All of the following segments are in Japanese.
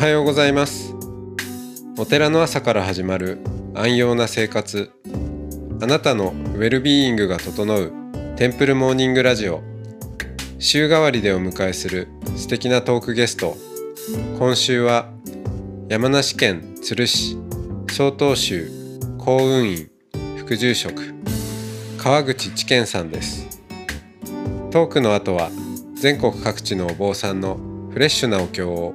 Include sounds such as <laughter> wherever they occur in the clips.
はようございます。お寺の朝から始まる安養な生活。あなたのウェルビーイングが整うテンプルモーニングラジオ。週替わりでお迎えする素敵なトークゲスト。今週は山梨県都留市曹洞宗幸運院副住職川口知見さんです。トークの後は全国各地のお坊さんのフレッシュなお経を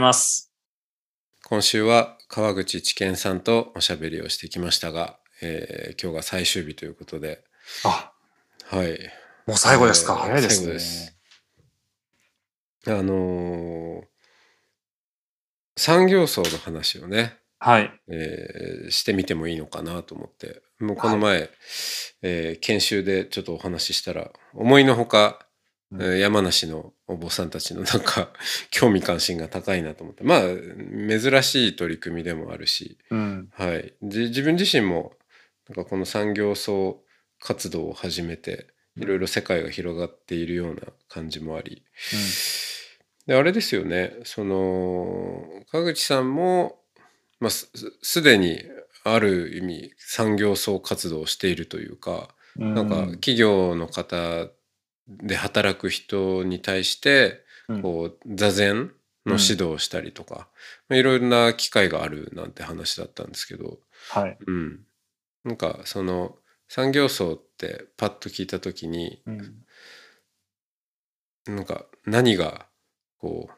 います。今週は川口知見さんとおしゃべりをしてきましたが、えー今日が最終日ということであ、はいもう最後ですか。えー早いですね。最後ですあのー産業層の話をね、はい。えーしてみてもいいのかなと思ってもうこの前、えー研修でちょっとお話ししたら思いのほか、うん。えー山梨のお坊さんたちの <laughs> なんか興味関心が高いなと思って。まあ珍しい取り組みでもあるし、うん。はい、じ自分自身もなんかこの産業層活動を始めていろいろ世界が広がっているような感じもあり、であれですよね。その川口さんも、まあ、すすでにある意味産業層活動をしているというか、うん。なんか企業の方で働く人に対してうんこう座禅の指導をしたりとか、まあいろいろな機会があるなんて話だったんですけど、はい。うん、なんかその産業層ってパッと聞いた時にうん。なんか何がこう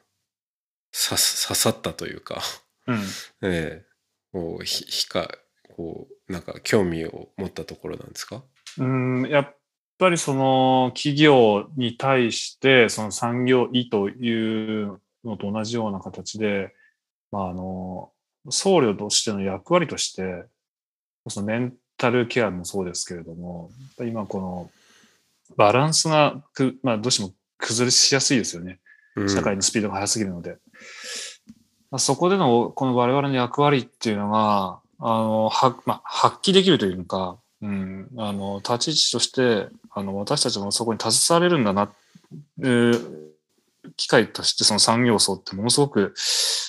刺さったというか、うん。<laughs> ええこうひひかこうなんか興味を持ったところなんですか？うん。やっぱりその企業に対して、その産業医というのと同じような形で、まあ、あの、僧侶としての役割として、そのメンタルケアもそうですけれども、今このバランスがく、まあ、どうしても崩れしやすいですよね。うん社会のスピードが速すぎるので。まあそこでのこの我々の役割っていうのが、あの、は、まあ、発揮できるというのか、うん、あの、立ち位置として、あの、私たちもそこに携われるんだな、えー機会としてその産業層ってものすごく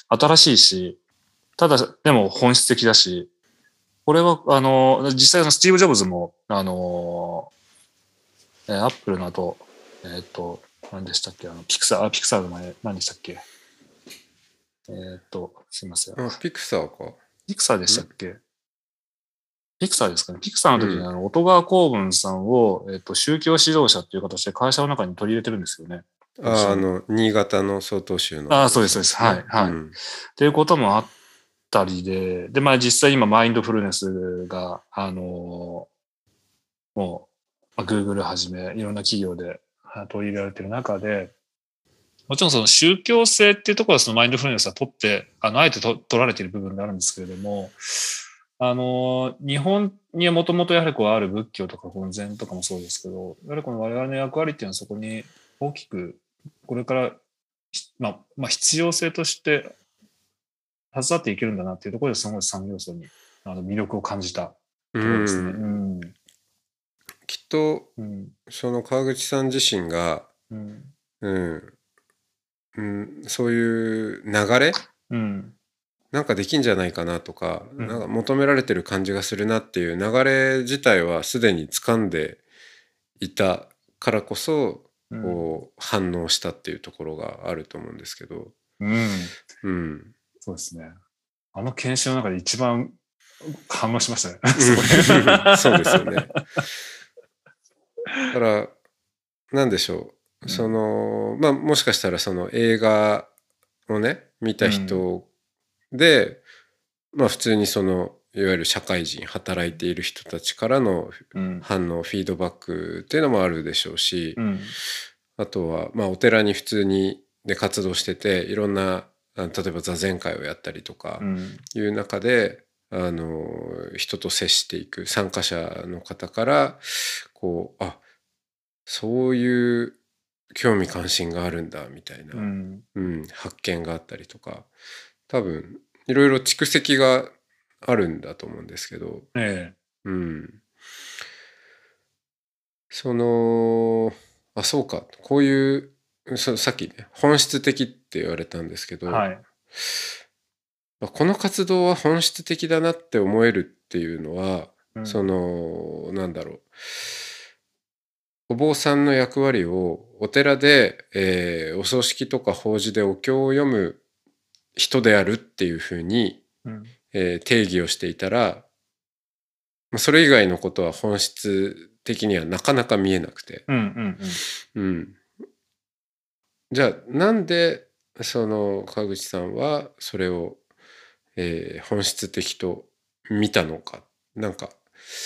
新しいし、ただ、でも本質的だし、これは、あの、実際のスティーブ・ジョブズも、あの、えーアップルの後、えっ、と、何でしたっけあの、ピクサー、あピクサーの前、何でしたっけ。えっ、と、すいません。あピクサーか。ピクサーでしたっけピクサーですかね。ピクサーの時に、うんあの、音川公文さんを、えっ、と、宗教指導者っていう形で会社の中に取り入れてるんですよね。ああの新潟の曹洞宗のああ、そうです、そうです。はい、はい。うんっていうこともあったりで、で、まあ実際今マインドフルネスが、あのもう、まあ、Google はじめ、いろんな企業であ取り入れられている中で、もちろんその宗教性っていうところはそのマインドフルネスは取って、あの、あえてと取られている部分であるんですけれども、あの、日本にはもともとやはりこうある仏教とかこの禅とかもそうですけど、やはりこの我々の役割っていうのはそこに大きく、これから、ひまあ、まあ必要性として携わっていけるんだなっていうところですごい産業層にあの魅力を感じたとうころですね。んうん。きっとうん。その川口さん自身が、うん。うんうん、そういう流れうん。なんかできんじゃないかなとか,、うんなんか求められてる感じがするなっていう流れ自体はすでに掴んでいたからこそうん。こう反応したっていうところがあると思うんですけど、うん。うん、そうですね。あの研修の中で一番反応しましたね。<laughs> そうですよね。だからなんでしょうそのまあもしかしたらその映画をね見た人で、まあ普通にそのいわゆる社会人働いている人たちからのうん。反応フィードバックっていうのもあるでしょうし、うん。あとはまあお寺に普通にで活動してていろんなあ例えば座禅会をやったりとかうん。いう中で、あの人と接していく参加者の方からこうあそういう興味関心があるんだみたいな、うん。うん、発見があったりとか多分いろいろ蓄積があるんだと思うんですけど、えうん、そのあそうか。こういうそさっきね本質的って言われたんですけえ。ど、はい。まあこの活動は本質的だなって思えるっていうのは、うん。そのなんだろう。お坊さんの役割をお寺で、えーお葬式とか法事でお経を読む人であるっていうふうに、うん。えー定義をしていたらまあそれ以外のことは本質的にはなかなか見えなくて、うん。うん。うん。うん、じゃあなんでその川口さんはそれを、えー本質的と見たのかなんか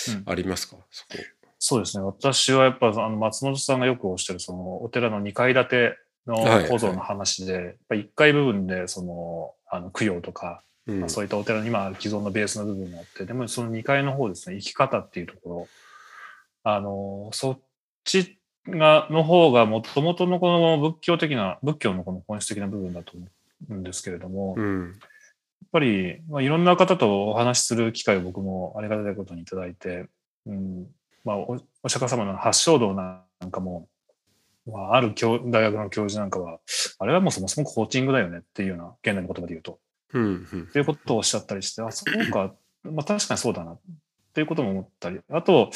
うんありますか、そこ。そうですね。私はやっぱ、あの、松本さんがよくおっしゃる、その、お寺の2階建てのはい。構造の話で、やっぱ1階部分で、その、あの、供養とか、うん。まあそういったお寺に今既存のベースの部分があって、でもその2階の方ですね、生き方っていうところ、あの、そっちが、の方が、もともとのこの仏教的な、仏教のこの本質的な部分だと思うんですけれども、やっうんぱり、まあ、いろんな方とお話しする機会を僕もありがたいことにいただいて、うん、まあ、おお釈迦様の発祥道なんかも、まあ、ある教大学の教授なんかは、あれはもうそもそもコーチングだよねっていうような、現代の言葉で言うと。うんうん。っていうことをおっしゃったりして、あ、そうか、まあ確かにそうだな、っていうことも思ったり、あと、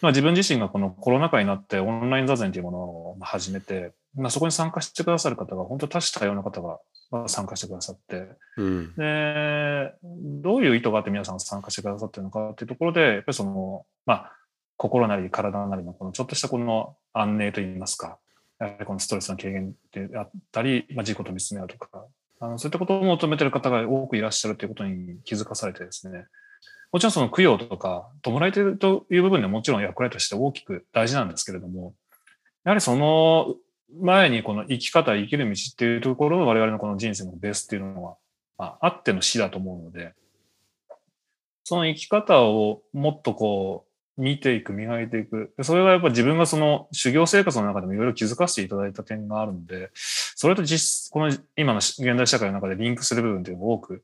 まあ自分自身がこのコロナ禍になってオンライン座禅というものを始めて、まあそこに参加してくださる方が、本当多種多様な方がまあ参加してくださって、うん。で、どういう意図があって皆さん参加してくださってるのかっていうところで、やっぱりその、まあ、心なり体なりのこのちょっとしたこの安寧といいますか、やはりこのストレスの軽減であったり、まあ、自己と見つめ合うとか、あのそういったことを求めてる方が多くいらっしゃるということに気づかされてですね、もちろんその供養とか、弔い手という部分でももちろん役割として大きく大事なんですけれども、やはりその前にこの生き方、生きる道っていうところの我々のこの人生のベースっていうのは、まあ、あっての死だと思うので、その生き方をもっとこう、見ていく、磨いていく。でそれがやっぱ自分がその修行生活の中でもいろいろ気づかせていただいた点があるので、それと実、この今の現代社会の中でリンクする部分っていうのが多く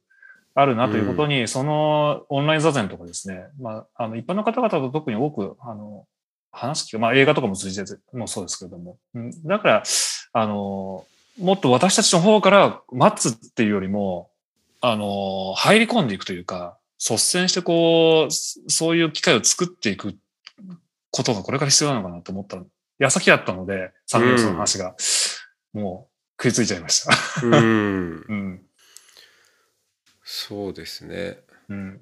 あるなということに、そのオンライン座禅とかですね、まあ、あの一般の方々と特に多く、あの、話す機会、まあ映画とかも通じてもそうですけれども、うん。だから、あの、もっと私たちの方から待つっていうよりも、あの、入り込んでいくというか、率先してこう、そういう機会を作っていくことがこれから必要なのかなと思った矢先だったので、サンデースの話が、もう食いついちゃいました。うんうん。そうですねうん。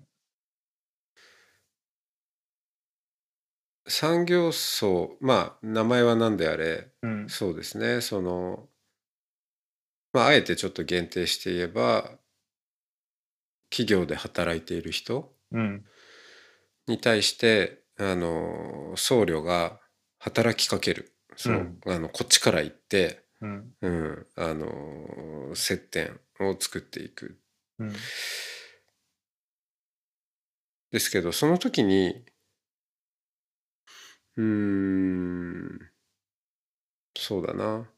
産業層まあ名前は何であれうん。そうですねそのまああえてちょっと限定して言えば企業で働いている人うん。に対してあの僧侶が働きかけるそう、あのこっちから行って、うん。うん、あの接点を作っていくうん。ですけどその時にうーんそうだな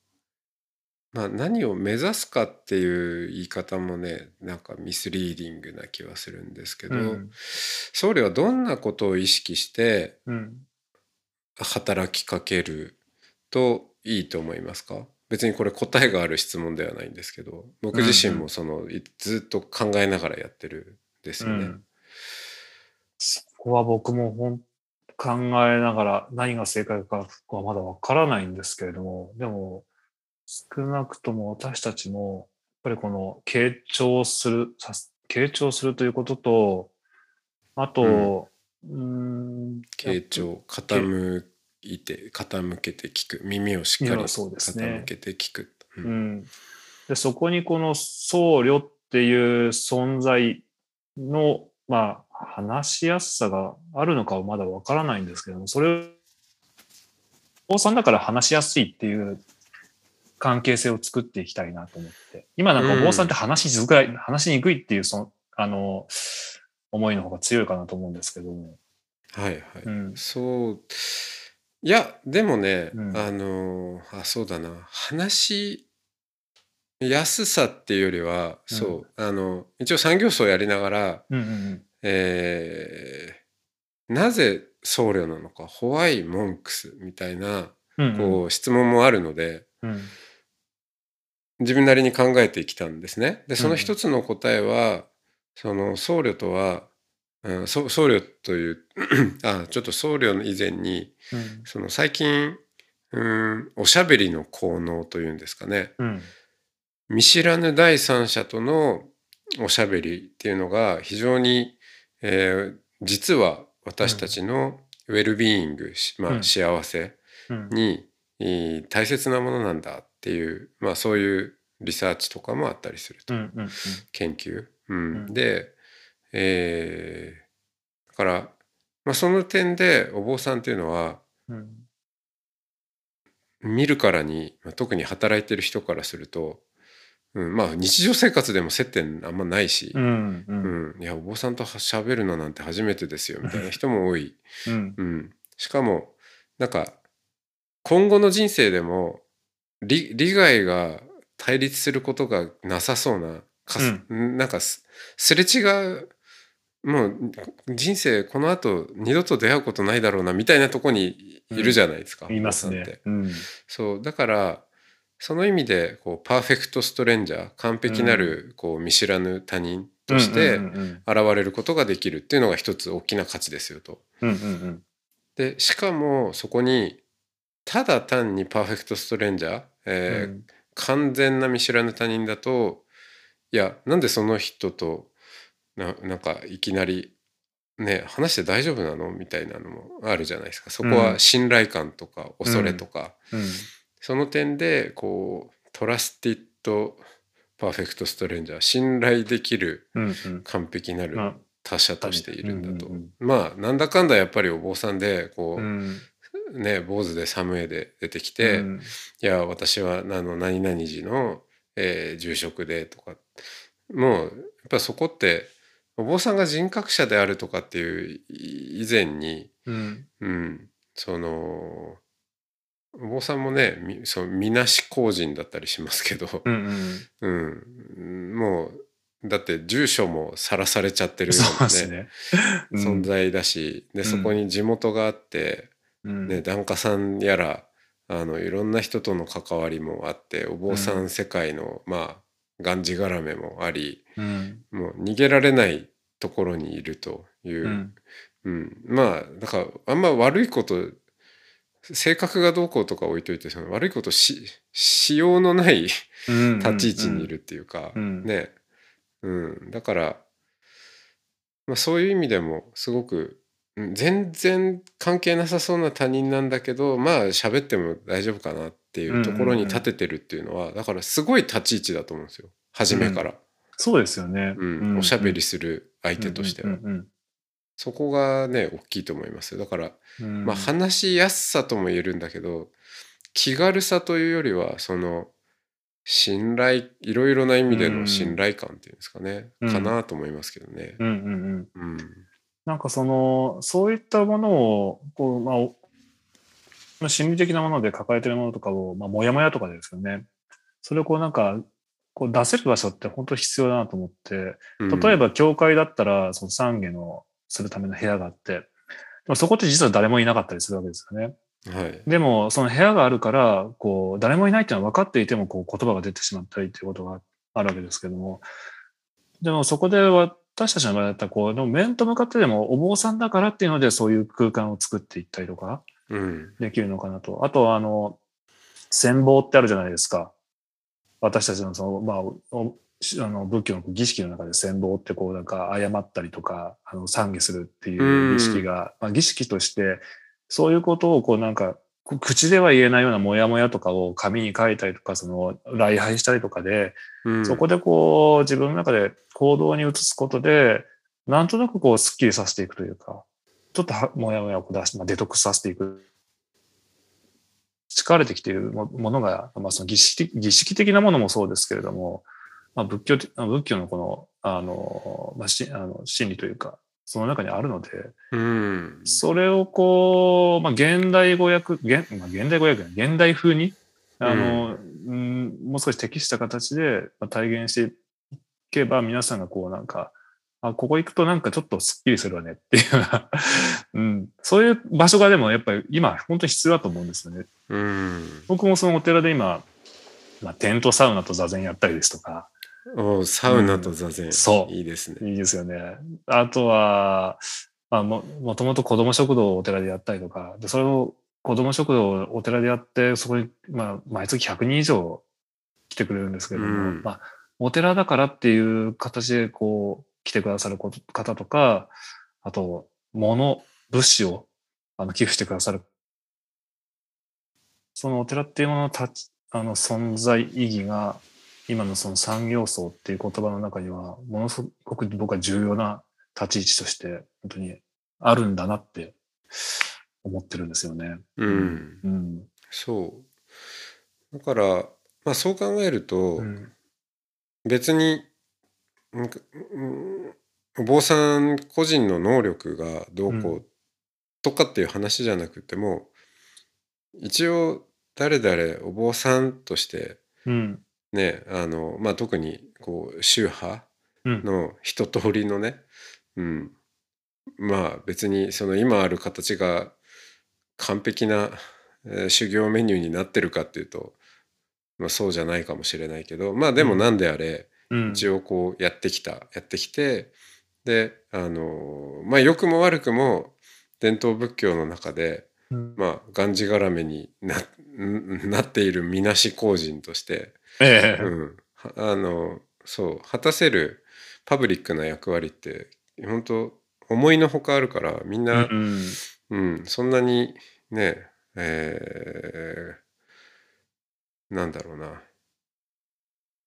まあ何を目指すかっていう言い方もねなんかミスリーディングな気はするんですけど、うん僧侶はどんなことを意識してうん。働きかけるといいと思いますか？別にこれ答えがある質問ではないんですけど僕自身もその、いずっと考えながらやってるんですよね。うんそこは僕もほん考えながら何が正解かはまだわからないんですけれども、でも少なくとも私たちもやっぱりこの傾聴する、さ傾聴するということと、あと、うーん、傾聴傾いて傾けて聞く。耳をしっかり傾けて聞く。ううんん、でそこにこの僧侶っていう存在の、まあ、話しやすさがあるのかはまだわからないんですけども、それを、お坊さんだから話しやすいっていう関係性を作っていきたいなと思って。今なんかお坊さんって話しづらい、話しにくいっていう、その、あの、思いの方が強いかなと思うんですけども。はいはい。うん。そう。いや、でもね、うんあのーあ、そうだな。話しやすさっていうよりは、うんそう、あの、一応産業層やりながら、うんうんえーなぜ僧侶なのか、ホワイ・モンクスみたいな、うん。うんこう、質問もあるので、うん。自分なりに考えてきたんですね。で、そのうん一つの答えは、その僧侶とは、うん、そ僧侶というあちょっと僧侶の以前にうん。その最近うんおしゃべりの効能というんですかねうん。見知らぬ第三者とのおしゃべりっていうのが非常に、えー実は私たちのウェルビーイング、しまあ、うん幸せうん。に、えー大切なものなんだっていう、まあ、そういうリサーチとかもあったりすると、うん。うん。研究。うんうんで、えーだから、まあ、その点でお坊さんっていうのはうん。見るからに、まあ特に働いてる人からすると、うん、まあ日常生活でも接点あんまないしう、ん。う。うんんいやお坊さんと喋るのなんて初めてですよみたいな人も多い。うん。うん、しかもなんか今後の人生でも利利害が対立することがなさそうなかす、なんかすすれ違うもう人生この後二度と出会うことないだろうなみたいなとこにいるじゃないですか、いますね。うん。そうだからその意味でこうパーフェクトストレンジャー完璧なるこう見知らぬ他人としてうんうん現れることができるっていうのが一つ大きな価値ですよと。うん。うんうんでしかもそこにただ単に perfect stranger、うえーん。完全な見知らぬ他人だといやなんでその人とななんかいきなりね話して大丈夫なの？みたいなのもあるじゃないですかそこは信頼感とか恐れとか、うん。その点でこう trusted perfect stranger 信頼できるうん。うん。完璧なるまあ他者としているんだと、うんうんまあなんだかんだやっぱりお坊さんでこう、うん。ね坊主でサムエで出てきて、うんいや私はあの何々寺の、えー住職でとかもうやっぱそこってお坊さんが人格者であるとかっていうい以前に、うん。うん、そのお坊さんもねみそうみなし公人だったりしますけど、うん。うん。うん、もうだって住所もさらされちゃってるよそううなねですね。存在だしでそこに地元があって、うん。ね、檀家さんやらあのいろんな人との関わりもあってお坊さうん世界の、まあがんじがらめもありうん。もう逃げられないところにいるという、うん。うんまあだからあんま悪いこと性格がどうこうとか置いといてその悪いことししようのないうん。立ち位置にいるっていうか、うんね、うん、だから、まあ、そういう意味でもすごくうん全然関係なさそうな他人なんだけどまあ喋っても大丈夫かなっていうところに立ててるっていうのは、だからすごい立ち位置だと思うんですよ。初めから、そうですよね。うん。おしゃべりする相手としては、うんそこがね大きいと思いますよ。だから、うん。うん。まあ話しやすさとも言えるんだけど気軽さというよりはその信頼いろいろな意味での信頼感っていうんですかね、うん。かなと思いますけどね。うんうんうん。うんなんかその、そういったものを、こう、まあ心理的なもので抱えてるものとかを、まあ、もやもやとかですよね。それをこうなんか、こう出せる場所って本当必要だなと思って、うん。例えば教会だったら、その懺悔のするための部屋があって、でもそこって実は誰もいなかったりするわけですよね。はい。でも、その部屋があるから、こう、誰もいないっていうのは分かっていても、こう、言葉が出てしまったりっていうことがあるわけですけども、でもそこで私たちの場合だったら、こう、でも面と向かってでもお坊さんだからっていうので、そういう空間を作っていったりとかうんできるのかなと。あとは、あの、戦望ってあるじゃないですか。私たちのその、まあ、あの仏教の儀式の中で戦望ってこうなんか謝ったりとかあの懺悔するっていう儀式が、まあ、儀式としてそういうことをこうなんかこ口では言えないようなモヤモヤとかを紙に書いたりとかその礼拝したりとかで、うん。そこでこう自分の中で行動に移すことでなんとなくこうスッキリさせていくというかちょっとはモヤモヤを出して、まあ、デトックスさせていく。培われてきているもものが、まあ、その儀式的儀式的なものもそうですけれども、まあ、仏教的仏教のこのあの、まあ、しあの真理というかその中にあるのでうん。それをこう、まあ、現代語訳現,、まあ、現代語訳現代風にあの、うん、もう少し適した形でまあ体現していけば皆さんがこうなんかあここ行くとなんかちょっとスッキリするわねっていうような、<laughs> うん、そういう場所がでもやっぱり今本当に必要だと思うんですよね。うん。僕もそのお寺で今、まあ、テントサウナと座禅やったりですとか、おサウナと座禅、んそういいですね。いいですよね。あとは、まあ、ももともと子供食堂をお寺でやったりとか、でそれを子供食堂をお寺でやって、そこに、まあ、毎月100人以上来てくれるんですけれども、うんまあ、お寺だからっていう形でこう、来てくださる方とか、あと、物、物資をあの寄付してくださる。そのお寺っていうものの立ちあの存在意義が、今のその産業層っていう言葉の中には、ものすごく僕は重要な立ち位置として、本当にあるんだなって思ってるんですよね。うん。うん。そう。だから、まあそう考えると、うん。別に、お坊さん個人の能力がどうこううとかっていう話じゃなくても、一応誰々お坊さんとしてうん。ねあの、まあ、特にこう宗派うん。の一通りのね、うん、まあ別にその今ある形が完璧な、えー修行メニューになってるかっていうと、まあ、そうじゃないかもしれないけどまあでもうんなんであれ、うん。一応こうやってきたやってきてであのまあ良くも悪くも伝統仏教の中でうんまあがんじがらめにななっているみなし公人として、ええうん、はあのそう果たせるパブリックな役割って本当思いのほかあるからみんうな、ん。うんそんなにねえーなんだろうな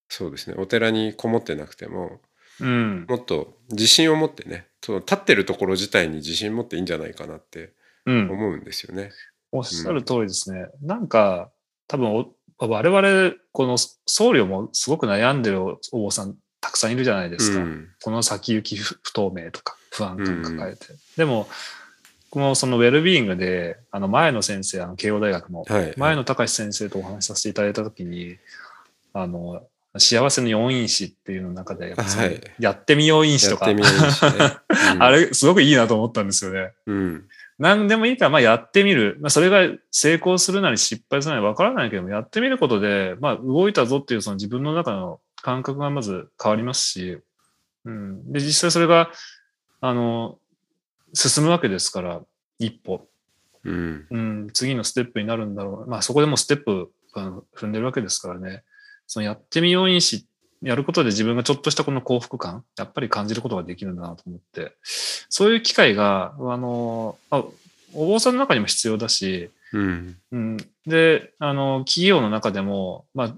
そうですねお寺にこもってなくてもうん。もっと自信を持ってねその立ってるところ自体に自信持っていいんじゃないかなってうん。思うんですよね。おっしゃる通りですね。なんか、多分お、我々、この僧侶もすごく悩んでるお坊さんたくさんいるじゃないですか。うんこの先行き不不透明とか不安感抱えて。でも、このそのウェルビーイングで、あの前の先生、あの慶応大学のはい、前野隆先生とお話しさせていただいたときに、あの、幸せの四因子っていうの中で、やっはいやってみよう因子とか、ね。<laughs> うんあれ、すごくいいなと思ったんですよね。うん何でもいいから、まあやってみる。まあそれが成功するなり失敗するなりわからないけども、やってみることで、まあ動いたぞっていうその自分の中の感覚がまず変わりますし、うん。で、実際それが、あの、進むわけですから、一歩。うんうん、次のステップになるんだろう。まあそこでもうステップ踏んでるわけですからね。そのやってみよう因子、やることで自分がちょっとしたこの幸福感、やっぱり感じることができるんだなと思って、そういう機会が、あの、あお坊さんの中にも必要だし、うん。うん、で、あの、企業の中でも、まあ、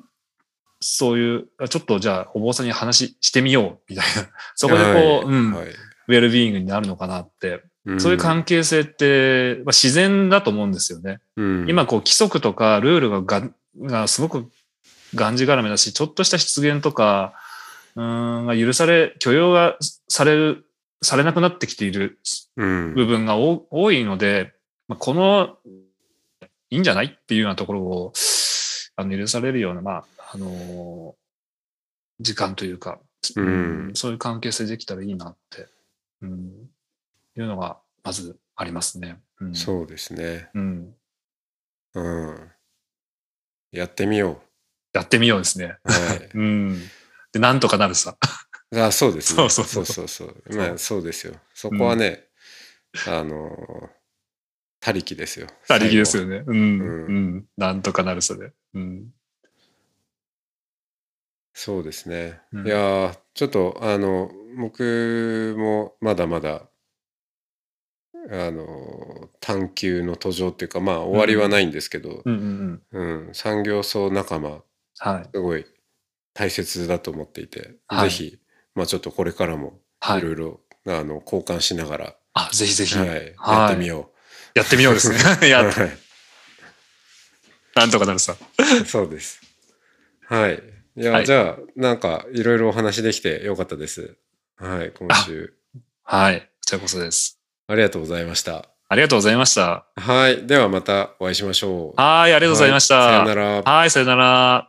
そういう、あちょっとじゃあお坊さんに話してみよう、みたいな。<laughs> そこでこう、はいうん、はい。ウェルビーイングになるのかなって、うん。そういう関係性って、まあ、自然だと思うんですよね。うん。今こう規則とかルールがががすごくがんじがらめだし、ちょっとした失言とか、うーん、が許され、許容がされる、されなくなってきているうん部分が多多いので、まあ、この、いいんじゃないっていうようなところを、あの、許されるような、まあ、あの時間というか、うんそういう関係性できたらいいなって、うん、いうのが、まずありますね。うん。そうですね。うん。うん。やってみよやってみようですね。う。はい。うん。で、なんとかなるさ。あ、そうですね。そうそうそうそうまあ、そうですよ。そこはね、あの、他力ですよ。他力ですよ。よね。うん。ううんん。なんとかなるさで。うん。そうですね。うんいやーちょっと、あの、僕もまだまだ、あの、探求の途上っていうか、まあ、終わりはないんですけど、うんうんうん。うん、産業層仲間、はい。すごい大切だと思っていて、はいぜひ、まあちょっとこれからもはいいろいろ、あの交換しながら、あ、ぜひぜひ。はい、はいやってみよやってみようですね。う。<laughs> <laughs> やはいなんとかなるさ。そうです。はい。いや、はいじゃあ、なんか、いろいろお話できてよかったです。はい、今週。はい。こちらこそです。ありがとうございました。ありがとうございました。はい。ではまたお会いしましょう。はい、ありがとうございました。はいさよなら。はい、さよなら。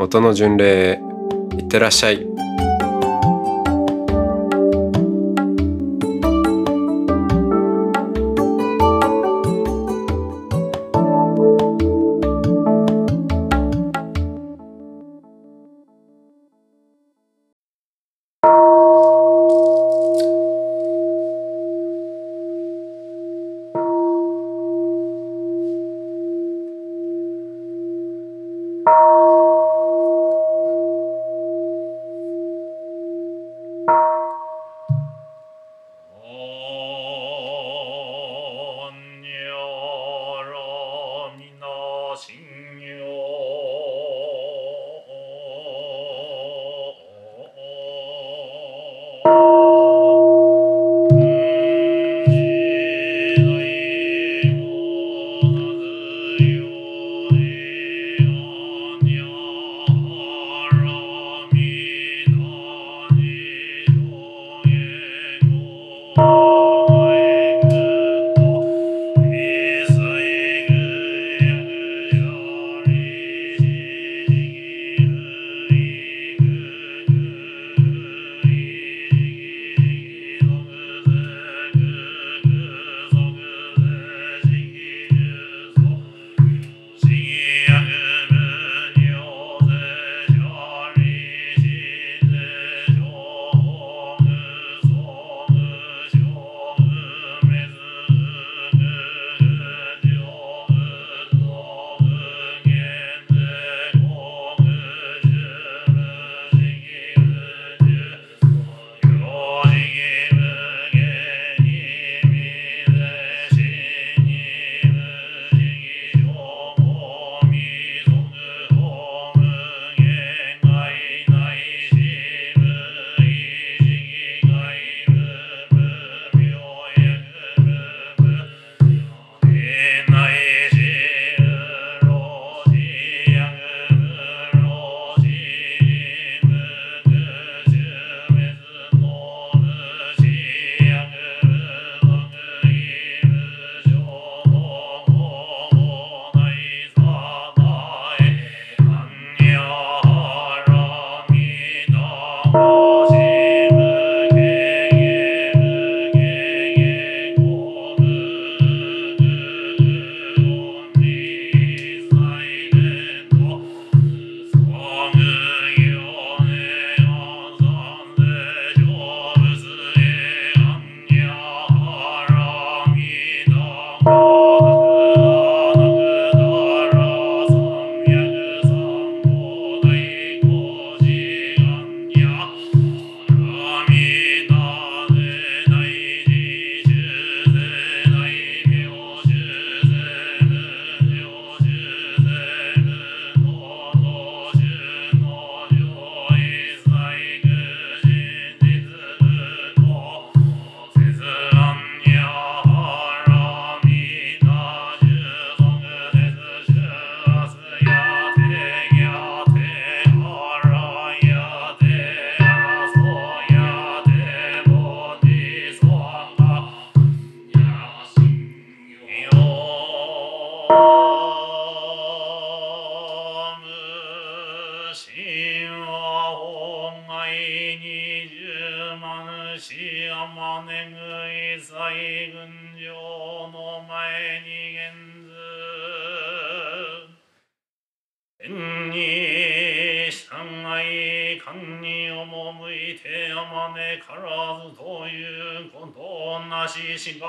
音の巡礼いってらっしゃい。「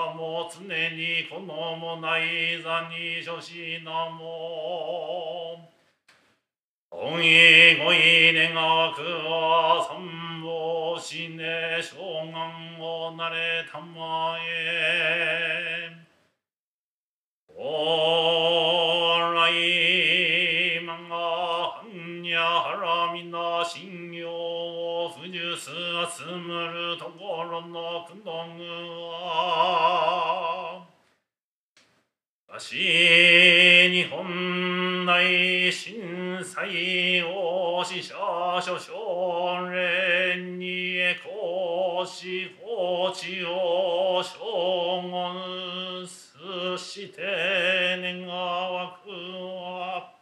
ししかも常にこのもない座に諸しなもおいごい願わくは三宝しね将軍をなれたまえ。おす集むるところのくのぐはわし日本内震災を死者諸少連にへこし放置を称言すして願わくは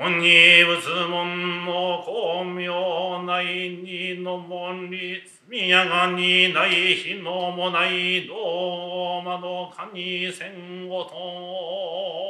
本に仏門の巧妙内にの門に宮がにない日のもない道窓かに戦後と。